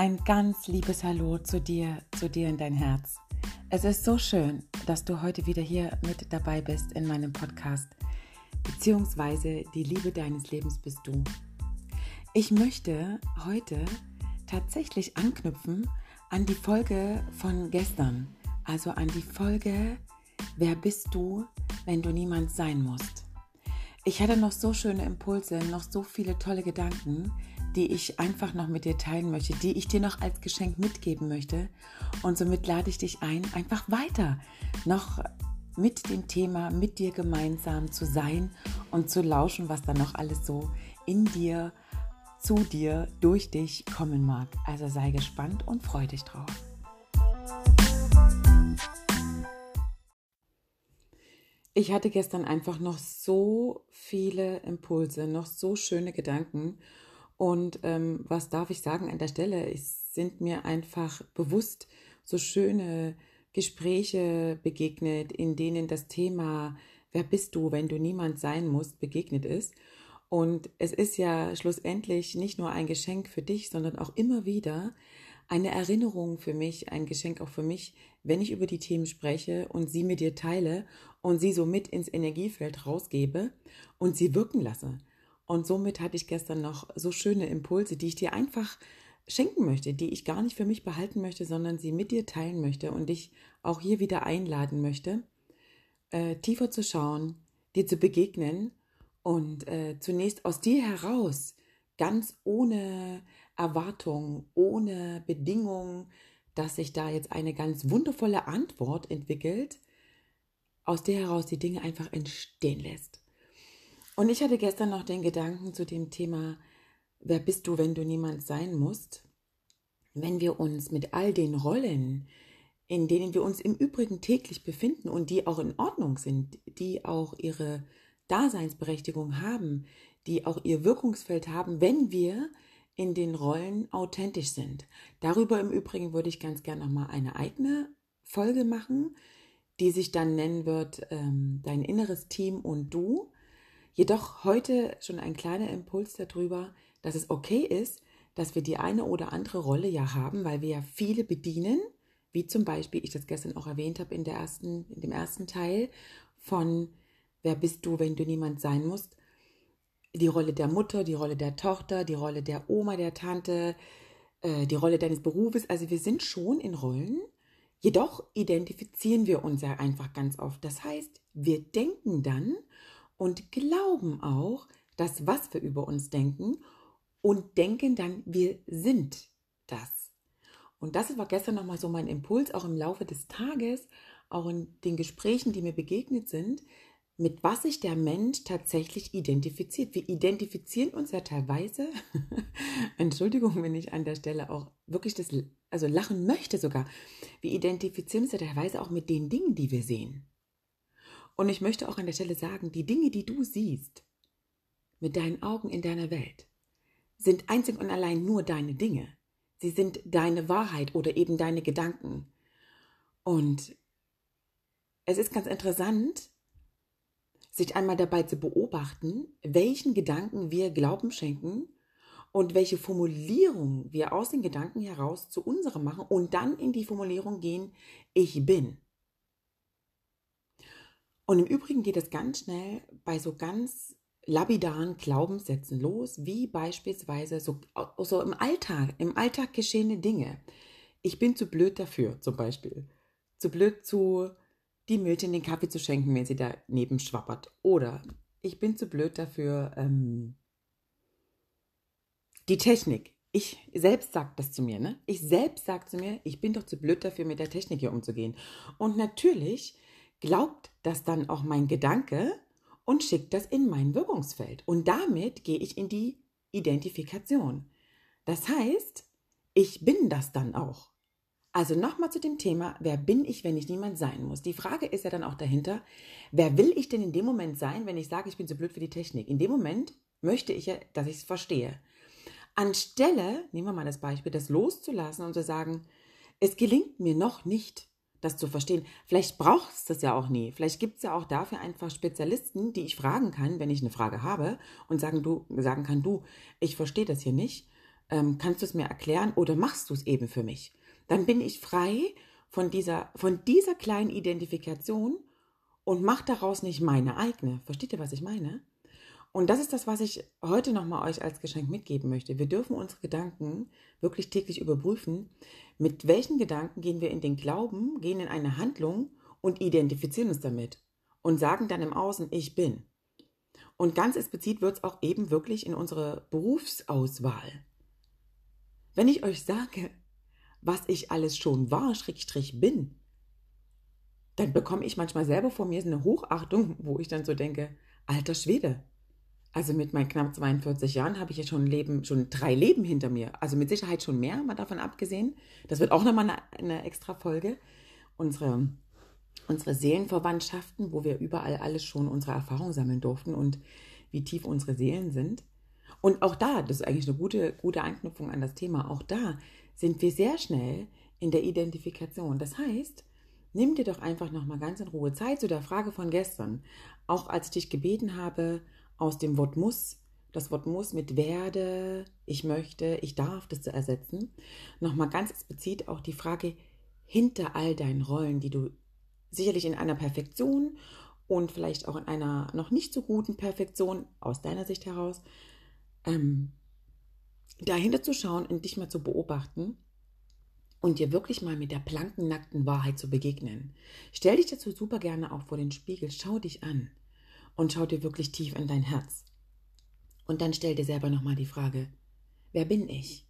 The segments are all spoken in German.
Ein ganz liebes Hallo zu dir, zu dir in dein Herz. Es ist so schön, dass du heute wieder hier mit dabei bist in meinem Podcast, beziehungsweise die Liebe deines Lebens bist du. Ich möchte heute tatsächlich anknüpfen an die Folge von gestern, also an die Folge Wer bist du, wenn du niemand sein musst? Ich hatte noch so schöne Impulse, noch so viele tolle Gedanken, die ich einfach noch mit dir teilen möchte, die ich dir noch als Geschenk mitgeben möchte. Und somit lade ich dich ein, einfach weiter noch mit dem Thema, mit dir gemeinsam zu sein und zu lauschen, was da noch alles so in dir, zu dir, durch dich kommen mag. Also sei gespannt und freu dich drauf. Ich hatte gestern einfach noch so viele Impulse, noch so schöne Gedanken. Und ähm, was darf ich sagen an der Stelle? Es sind mir einfach bewusst so schöne Gespräche begegnet, in denen das Thema, wer bist du, wenn du niemand sein musst, begegnet ist. Und es ist ja schlussendlich nicht nur ein Geschenk für dich, sondern auch immer wieder eine Erinnerung für mich, ein Geschenk auch für mich, wenn ich über die Themen spreche und sie mit dir teile und sie so mit ins Energiefeld rausgebe und sie wirken lasse. Und somit hatte ich gestern noch so schöne Impulse, die ich dir einfach schenken möchte, die ich gar nicht für mich behalten möchte, sondern sie mit dir teilen möchte und dich auch hier wieder einladen möchte, äh, tiefer zu schauen, dir zu begegnen und äh, zunächst aus dir heraus, ganz ohne Erwartung, ohne Bedingung, dass sich da jetzt eine ganz wundervolle Antwort entwickelt, aus der heraus die Dinge einfach entstehen lässt. Und ich hatte gestern noch den Gedanken zu dem Thema, wer bist du, wenn du niemand sein musst? Wenn wir uns mit all den Rollen, in denen wir uns im Übrigen täglich befinden und die auch in Ordnung sind, die auch ihre Daseinsberechtigung haben, die auch ihr Wirkungsfeld haben, wenn wir in den Rollen authentisch sind. Darüber im Übrigen würde ich ganz gerne nochmal eine eigene Folge machen, die sich dann nennen wird ähm, Dein inneres Team und du. Jedoch heute schon ein kleiner Impuls darüber, dass es okay ist, dass wir die eine oder andere Rolle ja haben, weil wir ja viele bedienen, wie zum Beispiel ich das gestern auch erwähnt habe in, der ersten, in dem ersten Teil von Wer bist du, wenn du niemand sein musst? Die Rolle der Mutter, die Rolle der Tochter, die Rolle der Oma, der Tante, äh, die Rolle deines Berufes. Also wir sind schon in Rollen, jedoch identifizieren wir uns ja einfach ganz oft. Das heißt, wir denken dann und glauben auch, dass was wir über uns denken und denken dann, wir sind das. Und das war gestern nochmal so mein Impuls, auch im Laufe des Tages, auch in den Gesprächen, die mir begegnet sind, mit was sich der Mensch tatsächlich identifiziert. Wir identifizieren uns ja teilweise, Entschuldigung, wenn ich an der Stelle auch wirklich das, also lachen möchte sogar, wir identifizieren uns ja teilweise auch mit den Dingen, die wir sehen. Und ich möchte auch an der Stelle sagen, die Dinge, die du siehst, mit deinen Augen in deiner Welt, sind einzig und allein nur deine Dinge. Sie sind deine Wahrheit oder eben deine Gedanken. Und es ist ganz interessant, sich einmal dabei zu beobachten, welchen Gedanken wir Glauben schenken und welche Formulierung wir aus den Gedanken heraus zu unserem machen und dann in die Formulierung gehen, ich bin. Und im Übrigen geht es ganz schnell bei so ganz lapidaren Glaubenssätzen los, wie beispielsweise so, so im Alltag, im Alltag geschehene Dinge. Ich bin zu blöd dafür, zum Beispiel. Zu blöd zu die Mädchen den Kaffee zu schenken, wenn sie daneben schwappert. Oder ich bin zu blöd dafür, ähm, die Technik. Ich selbst sage das zu mir, ne? Ich selbst sage zu mir, ich bin doch zu blöd dafür, mit der Technik hier umzugehen. Und natürlich glaubt das dann auch mein Gedanke und schickt das in mein Wirkungsfeld. Und damit gehe ich in die Identifikation. Das heißt, ich bin das dann auch. Also nochmal zu dem Thema, wer bin ich, wenn ich niemand sein muss? Die Frage ist ja dann auch dahinter, wer will ich denn in dem Moment sein, wenn ich sage, ich bin zu blöd für die Technik? In dem Moment möchte ich ja, dass ich es verstehe. Anstelle, nehmen wir mal das Beispiel, das loszulassen und zu sagen, es gelingt mir noch nicht, das zu verstehen. Vielleicht braucht es das ja auch nie. Vielleicht gibt es ja auch dafür einfach Spezialisten, die ich fragen kann, wenn ich eine Frage habe und sagen, du, sagen kann, du, ich verstehe das hier nicht Ähm, kannst du es mir erklären oder machst du es eben für mich? Dann bin ich frei von dieser, von dieser kleinen Identifikation und mache daraus nicht meine eigene. Versteht ihr, was ich meine? Und das ist das, was ich heute nochmal euch als Geschenk mitgeben möchte. Wir dürfen unsere Gedanken wirklich täglich überprüfen. Mit welchen Gedanken gehen wir in den Glauben, gehen in eine Handlung und identifizieren uns damit und sagen dann im Außen, ich bin. Und ganz explizit wird es auch eben wirklich in unsere Berufsauswahl. Wenn ich euch sage, was ich alles schon war, Schrägstrich bin, dann bekomme ich manchmal selber vor mir eine Hochachtung, wo ich dann so denke, alter Schwede. Also mit meinen knapp 42 Jahren habe ich ja schon Leben, schon drei Leben hinter mir. Also mit Sicherheit schon mehr, mal davon abgesehen. Das wird auch nochmal eine, eine extra Folge. Unsere, unsere Seelenverwandtschaften, wo wir überall alles schon unsere Erfahrungen sammeln durften und wie tief unsere Seelen sind. Und auch da, das ist eigentlich eine gute, gute Anknüpfung an das Thema, auch da sind wir sehr schnell in der Identifikation. Das heißt, nimm dir doch einfach nochmal ganz in Ruhe Zeit zu der Frage von gestern. Auch als ich dich gebeten habe, aus dem Wort muss, das Wort muss mit werde, ich möchte, ich darf, das zu ersetzen, nochmal ganz explizit auch die Frage hinter all deinen Rollen, die du sicherlich in einer Perfektion und vielleicht auch in einer noch nicht so guten Perfektion aus deiner Sicht heraus ähm, dahinter zu schauen und dich mal zu beobachten und dir wirklich mal mit der blanken, nackten Wahrheit zu begegnen. Stell dich dazu super gerne auch vor den Spiegel, schau dich an und schau dir wirklich tief in dein Herz. Und dann stell dir selber nochmal die Frage, wer bin ich,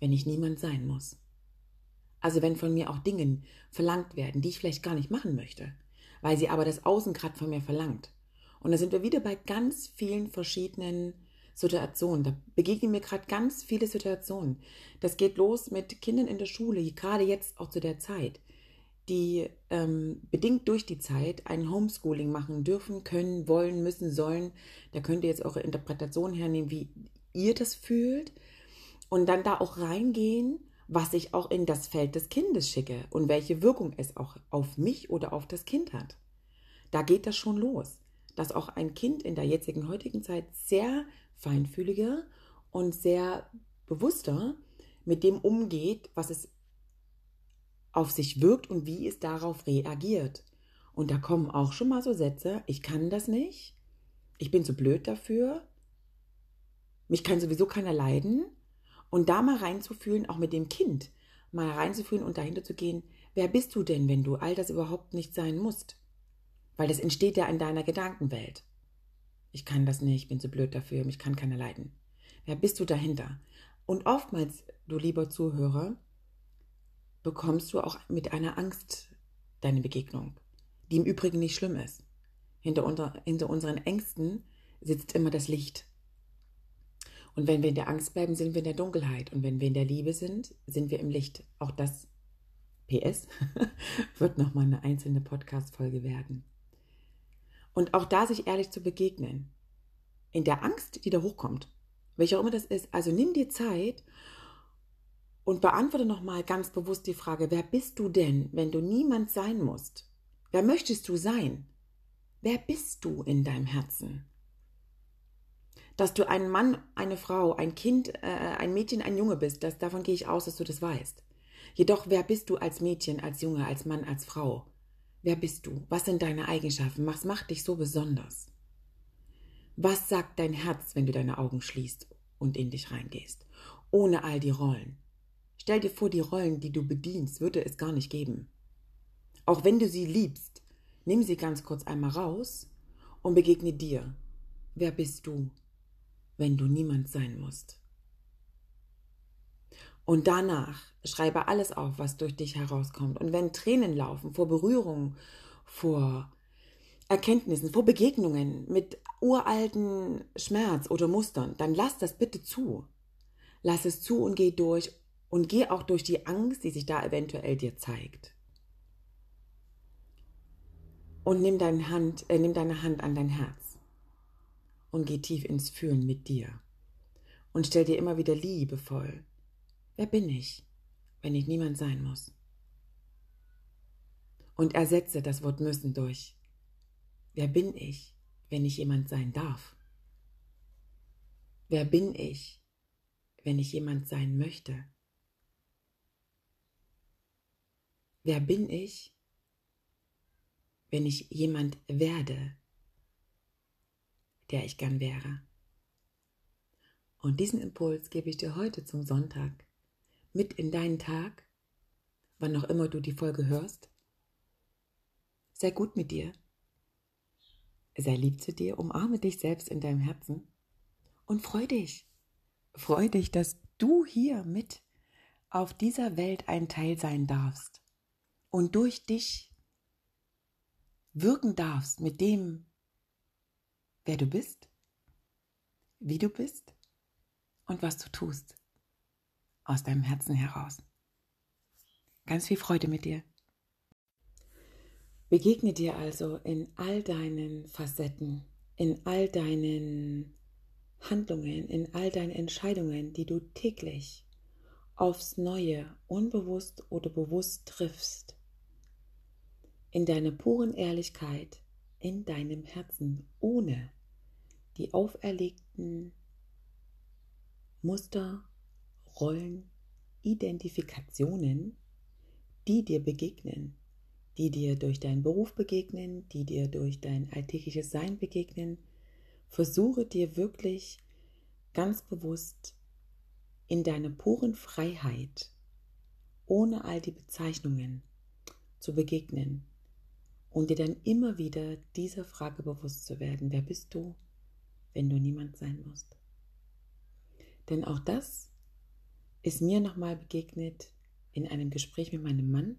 wenn ich niemand sein muss? Also wenn von mir auch Dinge verlangt werden, die ich vielleicht gar nicht machen möchte, weil sie aber das Außen gerade von mir verlangt. Und da sind wir wieder bei ganz vielen verschiedenen Situationen. Da begegnen mir gerade ganz viele Situationen. Das geht los mit Kindern in der Schule, gerade jetzt auch zu der Zeit, die ähm, bedingt durch die Zeit ein Homeschooling machen dürfen, können, wollen, müssen, sollen. Da könnt ihr jetzt eure Interpretation hernehmen, wie ihr das fühlt. Und dann da auch reingehen, was ich auch in das Feld des Kindes schicke und welche Wirkung es auch auf mich oder auf das Kind hat. Da geht das schon los, dass auch ein Kind in der jetzigen heutigen Zeit sehr feinfühliger und sehr bewusster mit dem umgeht, was es auf sich wirkt und wie es darauf reagiert. Und da kommen auch schon mal so Sätze, ich kann das nicht, ich bin zu blöd dafür, mich kann sowieso keiner leiden. Und da mal reinzufühlen, auch mit dem Kind, mal reinzufühlen und dahinter zu gehen, wer bist du denn, wenn du all das überhaupt nicht sein musst? Weil das entsteht ja in deiner Gedankenwelt. Ich kann das nicht, bin zu blöd dafür, mich kann keiner leiden. Wer bist du dahinter? Und oftmals, du lieber Zuhörer, bekommst du auch mit einer Angst deine Begegnung, die im Übrigen nicht schlimm ist. Hinter, unter, hinter unseren Ängsten sitzt immer das Licht. Und wenn wir in der Angst bleiben, sind wir in der Dunkelheit. Und wenn wir in der Liebe sind, sind wir im Licht. Auch das PS wird nochmal eine einzelne Podcast-Folge werden. Und auch da sich ehrlich zu begegnen. In der Angst, die da hochkommt. Welcher auch immer das ist. Also nimm dir Zeit und beantworte nochmal ganz bewusst die Frage, wer bist du denn, wenn du niemand sein musst? Wer möchtest du sein? Wer bist du in deinem Herzen? Dass du ein Mann, eine Frau, ein Kind, äh, ein Mädchen, ein Junge bist, das, davon gehe ich aus, dass du das weißt. Jedoch, wer bist du als Mädchen, als Junge, als Mann, als Frau? Wer bist du? Was sind deine Eigenschaften? Was macht dich so besonders? Was sagt dein Herz, wenn du deine Augen schließt und in dich reingehst? Ohne all die Rollen. Stell dir vor, die Rollen, die du bedienst, würde es gar nicht geben. Auch wenn du sie liebst, nimm sie ganz kurz einmal raus und begegne dir. Wer bist du, wenn du niemand sein musst? Und danach schreibe alles auf, was durch dich herauskommt. Und wenn Tränen laufen vor Berührungen, vor Erkenntnissen, vor Begegnungen mit uralten Schmerz oder Mustern, dann lass das bitte zu. Lass es zu und geh durch und geh auch durch die Angst, die sich da eventuell dir zeigt. Und nimm deine Hand, äh, nimm deine Hand an dein Herz und geh tief ins Fühlen mit dir. Und stell dir immer wieder liebevoll Wer bin ich, wenn ich niemand sein muss? Und ersetze das Wort müssen durch Wer bin ich, wenn ich jemand sein darf? Wer bin ich, wenn ich jemand sein möchte? Wer bin ich, wenn ich jemand werde, der ich gern wäre? Und diesen Impuls gebe ich dir heute zum Sonntag mit in deinen Tag, wann auch immer du die Folge hörst. Sei gut mit dir. Sei lieb zu dir, umarme dich selbst in deinem Herzen und freu dich. Freu dich, dass du hier mit auf dieser Welt ein Teil sein darfst und durch dich wirken darfst mit dem, wer du bist, wie du bist und was du tust. Aus deinem Herzen heraus. Ganz viel Freude mit dir. Begegne dir also in all deinen Facetten, in all deinen Handlungen, in all deinen Entscheidungen, die du täglich aufs Neue, unbewusst oder bewusst triffst in deiner puren Ehrlichkeit, in deinem Herzen, ohne die auferlegten Muster, Rollen, Identifikationen, die dir begegnen, die dir durch deinen Beruf begegnen, die dir durch dein alltägliches Sein begegnen, versuche dir wirklich ganz bewusst in deiner puren Freiheit, ohne all die Bezeichnungen zu begegnen und dir dann immer wieder dieser Frage bewusst zu werden, wer bist du, wenn du niemand sein musst. Denn auch das ist mir nochmal begegnet in einem Gespräch mit meinem Mann,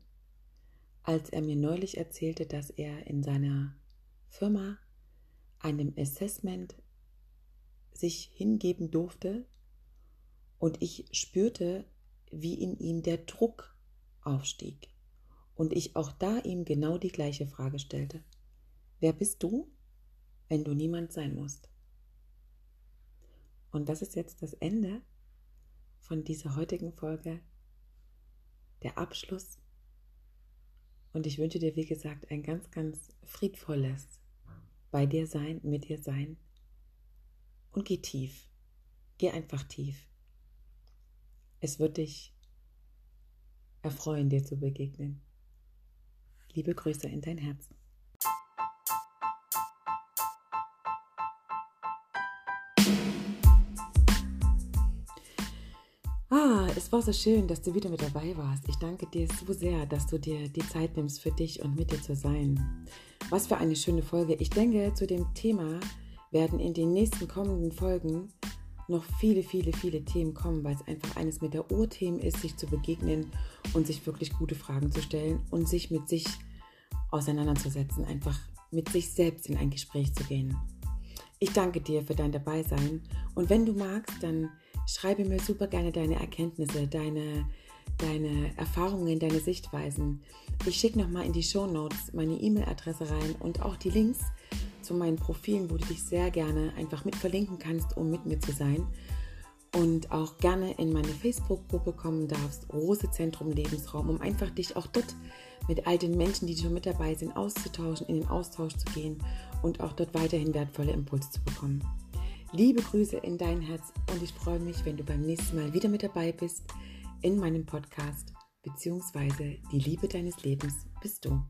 als er mir neulich erzählte, dass er in seiner Firma einem Assessment sich hingeben durfte und ich spürte, wie in ihm der Druck aufstieg und ich auch da ihm genau die gleiche Frage stellte. Wer bist du, wenn du niemand sein musst? Und das ist jetzt das Ende von dieser heutigen Folge, der Abschluss. Und ich wünsche dir, wie gesagt, ein ganz, ganz friedvolles bei dir sein, mit dir sein. Und geh tief. Geh einfach tief. Es wird dich erfreuen, dir zu begegnen. Liebe Grüße in dein Herz. War so schön, dass du wieder mit dabei warst. Ich danke dir so sehr, dass du dir die Zeit nimmst für dich und mit dir zu sein. Was für eine schöne Folge. Ich denke, zu dem Thema werden in den nächsten kommenden Folgen noch viele, viele, viele Themen kommen, weil es einfach eines mit der Urthemen ist, sich zu begegnen und sich wirklich gute Fragen zu stellen und sich mit sich auseinanderzusetzen, einfach mit sich selbst in ein Gespräch zu gehen. Ich danke dir für dein Dabeisein und wenn du magst, dann schreibe mir super gerne deine Erkenntnisse, deine, deine Erfahrungen, deine Sichtweisen. Ich schicke nochmal in die Show Notes meine E-Mail-Adresse rein und auch die Links zu meinen Profilen, wo du dich sehr gerne einfach mit verlinken kannst, um mit mir zu sein. Und auch gerne in meine Facebook-Gruppe kommen darfst, Rose Zentrum Lebensraum, um einfach dich auch dort mit all den Menschen, die schon mit dabei sind, auszutauschen, in den Austausch zu gehen und auch dort weiterhin wertvolle Impulse zu bekommen. Liebe Grüße in dein Herz und ich freue mich, wenn du beim nächsten Mal wieder mit dabei bist in meinem Podcast, beziehungsweise die Liebe deines Lebens bist du.